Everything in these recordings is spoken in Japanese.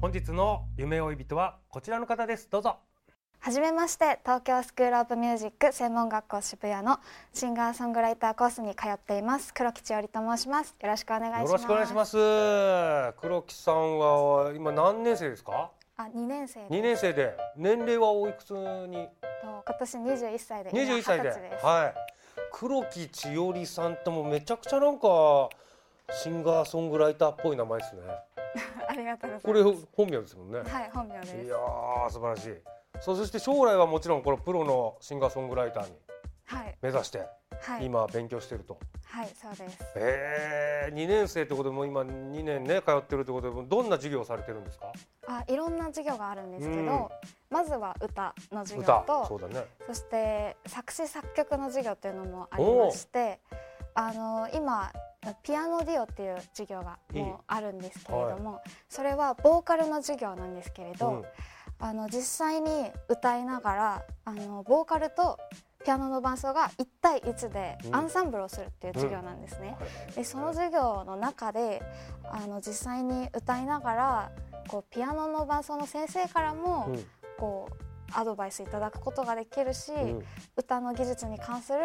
本日の夢追い人はこちらの方です。どうぞ。はじめまして東京スクールオブミュージック専門学校渋谷のシンガーソングライターコースに通っています黒木千織と申します。よろしくお願いします。よろしくお願いします。黒木さんは今何年生ですか？あ2年生2年生で年齢はおいくつに？と今年21歳で21歳で。今20歳です。はい。黒木千織さんともめちゃくちゃなんかシンガーソングライターっぽい名前ですね。あ りがとうございます。これ本名ですもんね。はい本名です。いやー素晴らしい。そうそして将来はもちろんこのプロのシンガーソングライターにはい。目指してはい。今勉強してると、はいそうです。えー、2年生ってことでもう今2年ね通ってるってことでもどんな授業をされてるんですか？あいろんな授業があるんですけど、うん。まずは歌の授業歌とそうだね。そして作詞作曲の授業っていうのもありましてあの今ピアノディオっていう授業がもうあるんですけれどもそれはボーカルの授業なんですけれど、うん。あの実際に歌いながらあのボーカルとピアノの伴奏が1対1でうん。アンサンブルをするっていう授業なんですね。でその授業の中であの実際に歌いながらこうピアノの伴奏の先生からも、うん。こうアドバイスいただくことができるし、うん。歌の技術に関する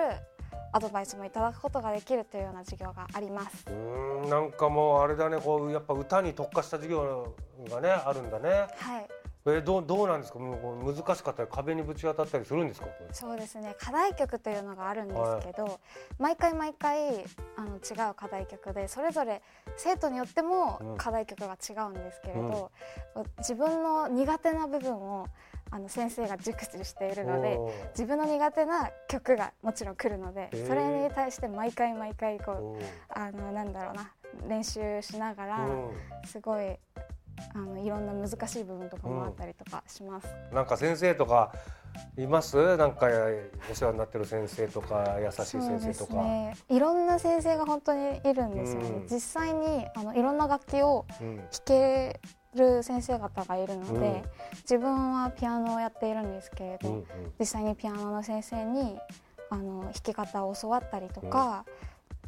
アドバイスもいただくことができるというような授業があります。うーんなんかもうあれだねこうやっぱ歌に特化した授業がねあるんだね。はい、えーどうどうなんですか？もう難しかったり壁にぶち当たったりするんですか？そうですね。課題曲というのがあるんですけど、毎回毎回あの違う課題曲でそれぞれ生徒によってもうん。課題曲が違うんですけれど、自分の苦手な部分をあの先生が熟知しているので自分の苦手な曲がもちろん来るのでそれに対して毎回毎回こうあのなんだろうな練習しながらう。んすごいあのいろんな難しい部分とかもあったりとかします。なんか先生とかいます？なんかお世話になってる先生とか優しい先生とか、ね。いろんな先生が本当にいるんですよね。うん。実際にあのいろんな楽器をうん。弾ける先生方がいるので、うん。自分はピアノをやっているんですけれど、うんうん。実際にピアノの先生にあの弾き方を教わったりとか、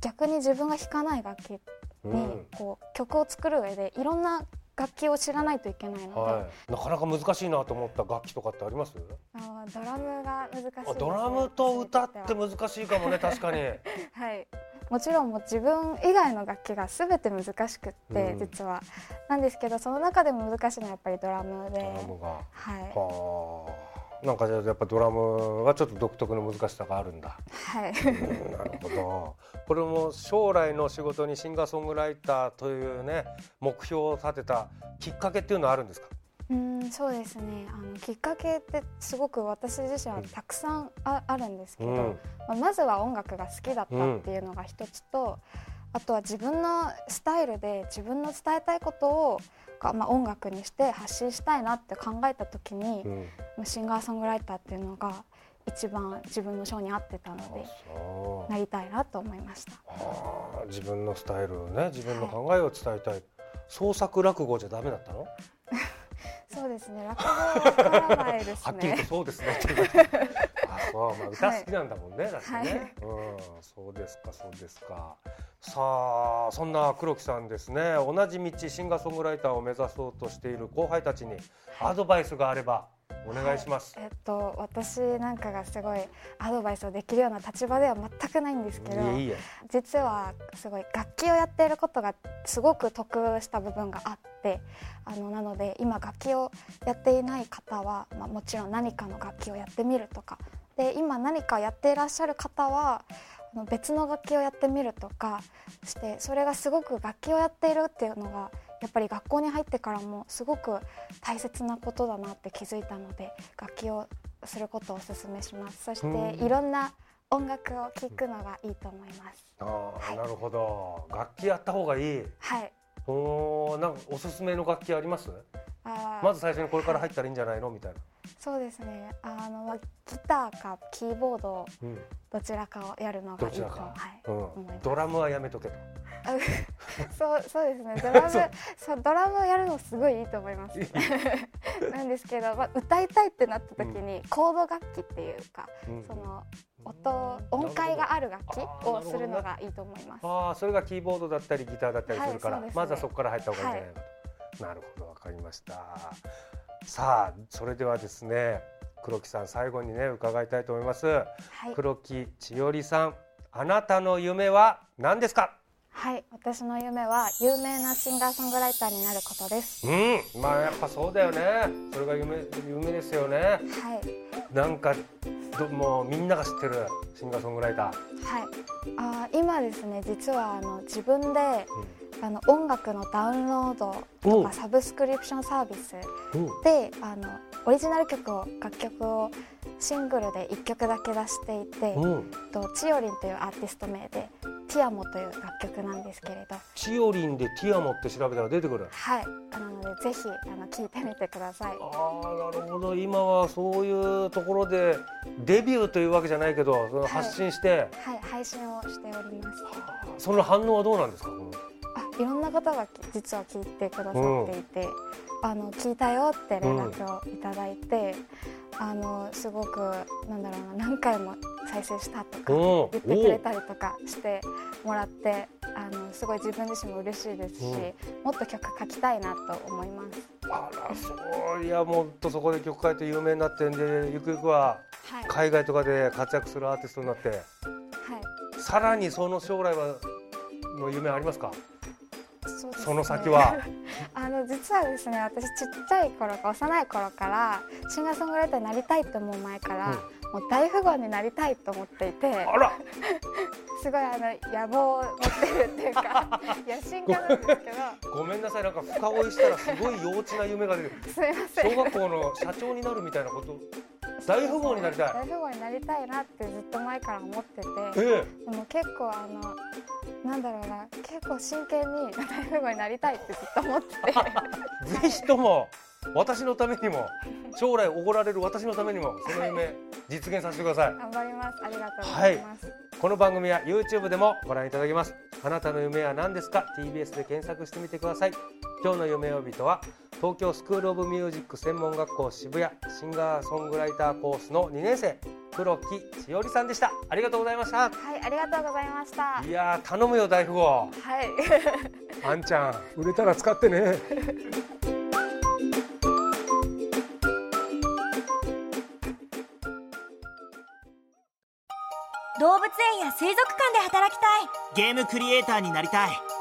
逆に自分が弾かない楽器に、うん。こう曲を作る上でいろんな楽器を知らないといけないので、はい、なかなか難しいなと思った楽器とかってあります？あドラムが難しいドラムと歌って難しいかもね確かに。は はいもちろんもう自分以外の楽器が全て難しくって、うん。実は。なんですけどその中でも難しいのはやっぱりドラムで。ドラムが。はい。はあ。なんかじゃあやっぱドラムがちょっと独特の難しさがあるんだ。はい。うんなるほど。これも将来の仕事にシンガーソングライターというね目標を立てたきっかけっていうのはあるんですか？うんそうですね。あのきっかけってすごく私自身はたくさんああるんですけど、うん。まあ、まずは音楽が好きだったっていうのが一つと、あとは自分のスタイルで自分の伝えたいことをかまあ、音楽にして発信したいなって考えた時に、うん。まあシンガーソングライターっていうのが一番自分の性に合ってたのでなりたいなと思いました。はあ自分のスタイルをね自分の考えを伝えたい、創作落語じゃダメだったの、そうですね。落語はわからないですはっきりとね。そうですね。あそうまあ歌好きなんだもんね、だってね、はい。うん。そうですかそうですか。さあそんな黒木さんですね。同じ道シンガーソングライターを目指そうとしている後輩たちにアドバイスがあればお願いします、えっと私なんかがすごいアドバイスをできるような立場では全くないんですけどいえいえ。実はすごい楽器をやっていることがすごく得した部分があっあのなので今楽器をやっていない方は、まあ、もちろん何かの楽器をやってみるとか。で今何かやっていらっしゃる方は別の楽器をやってみるとかしてそれがすごく楽器をやっているっていうのがやっぱり学校に入ってからもすごく大切なことだなって気づいたので楽器をすることをお勧めします。そしていろんな音楽を聴くのがいいと思います。あ、はい、なるほど。楽器やった方がいい。はいおなんかおすすめの楽器あります？あまず最初にこれから入ったらいいんじゃないの？みたいな。そうですね。あの、まあ、ギターかキーボード、うん、どちらかをやるのがいいと、はい。うん、ドラムはやめとけと。そうそうですね。ドラム そう。ドラムをやるのすごいいいと思います。なんですけど、まあ、歌いたいってなった時に、うん、コード楽器っていうか、その音音階がある楽器をするのがいいと思います。ああそれがキーボードだったりギターだったりするから、はいね、まずはそこから入った方がいいんじゃないかと、はい、なるほどわかりました。さあそれではですね黒木さん最後にね伺いたいと思います、はい、黒木千織さんあなたの夢は何ですか？はい私の夢は有名なシンガーソングライターになることです。うんまあやっぱそうだよね。それが夢夢ですよね。はい。なんかどもうみんなが知ってるシンガーソングライター。はい。あ今ですね実はあの自分で、うん、あの音楽のダウンロードとかサブスクリプションサービスであのオリジナル曲を楽曲をシングルで1曲だけ出していて、とチオリンというアーティスト名でティアモという楽曲なんですけれど。チオリンでティアモって調べたら出てくる。はい。なのでぜひあの聞いてみてください。ああなるほど。今はそういうところでデビューというわけじゃないけどその発信して、はい、はい、配信をしております。その反応はどうなんですかあいろんな方が実は聞いてくださっていて、うん。あの聞いたよって連絡をいただいて、うん、あのすごくなんだろうな何回も再生したとか言ってくれたりとかしてもらってあのすごい自分自身も嬉しいですし、もっと曲書きたいなと思います。あらそうい。やもっとそこで曲書いて有名になってんでゆくゆくは海外とかで活躍するアーティストになって、はい、さらにその将来はの夢ありますか？そ、ね、その先は？あの実はですね私ちっちゃい頃か幼い頃からシンガーソングライターになりたいと思う前から、うん、もう大富豪になりたいと思っていてあら。すごいあの野望を持ってるっていうか 野心家なんですけど。ごめんなさいなんか深追いしたらすごい幼稚な夢が出てすいません。小学校の社長になるみたいなこと？大富豪になりたい。大富豪になりたいなってずっと前から思ってて、ええ、でも結構あのなんだろうな。結構真剣に 大富豪になりたいってずっと思ってて。ぜひとも私のためにも将来おごられる私のためにもその夢実現させてください。頑張ります。ありがとうございます、はい、この番組は YouTube でもご覧いただけます。あなたの夢は何ですか？TBS で検索してみてください今日の夢呼びとは東京スクールオブミュージック専門学校渋谷シンガーソングライターコースの2年生黒木千織さんでした。ありがとうございました。はいありがとうございました。いや頼むよ大富豪。はい。あんちゃん売れたら使ってね。動物園や水族館で働きたい。ゲームクリエイターになりたい